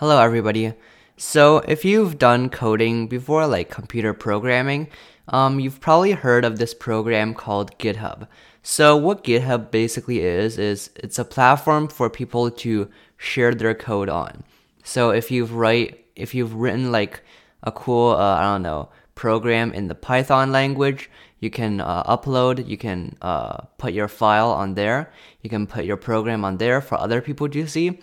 Hello, everybody. So, if you've done coding before, like computer programming, um, you've probably heard of this program called GitHub. So, what GitHub basically is, is it's a platform for people to share their code on. So, if you've write, if you've written like a cool, uh, I don't know, program in the Python language, you can uh, upload, you can uh, put your file on there, you can put your program on there for other people to see.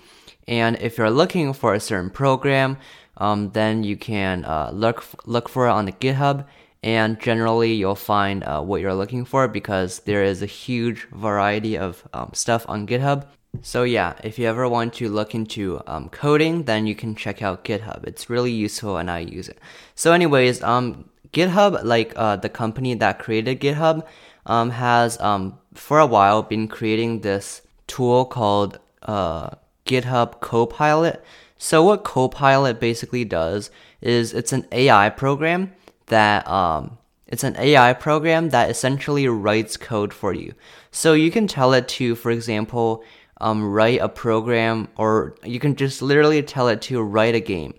And if you're looking for a certain program, um, then you can uh, look look for it on the GitHub. And generally, you'll find uh, what you're looking for because there is a huge variety of um, stuff on GitHub. So yeah, if you ever want to look into um, coding, then you can check out GitHub. It's really useful, and I use it. So, anyways, um, GitHub, like uh, the company that created GitHub, um, has um, for a while been creating this tool called uh, GitHub Copilot. So what Copilot basically does is it's an AI program that um, it's an AI program that essentially writes code for you. So you can tell it to, for example, um, write a program, or you can just literally tell it to write a game.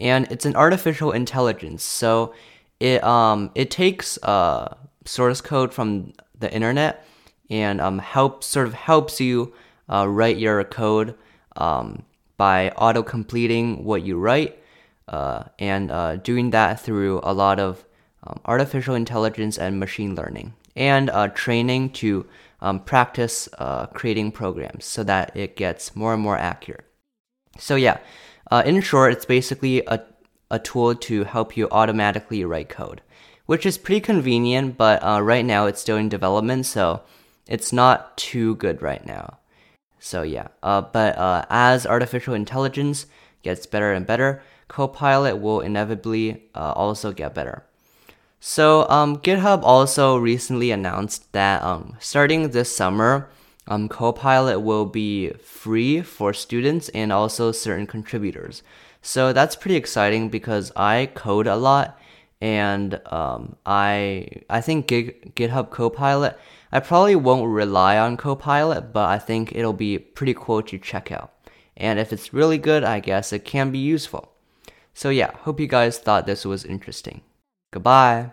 And it's an artificial intelligence, so it um it takes uh source code from the internet and um helps sort of helps you uh, write your code um, by auto completing what you write uh, and uh, doing that through a lot of um, artificial intelligence and machine learning and uh, training to um, practice uh, creating programs so that it gets more and more accurate. So, yeah, uh, in short, it's basically a, a tool to help you automatically write code, which is pretty convenient, but uh, right now it's still in development, so it's not too good right now. So yeah, uh, but uh, as artificial intelligence gets better and better, Copilot will inevitably uh, also get better. So um, GitHub also recently announced that um, starting this summer, um, Copilot will be free for students and also certain contributors. So that's pretty exciting because I code a lot, and um, I I think Git, GitHub Copilot I probably won't rely on Copilot, but I think it'll be pretty cool to check out. And if it's really good, I guess it can be useful. So yeah, hope you guys thought this was interesting. Goodbye.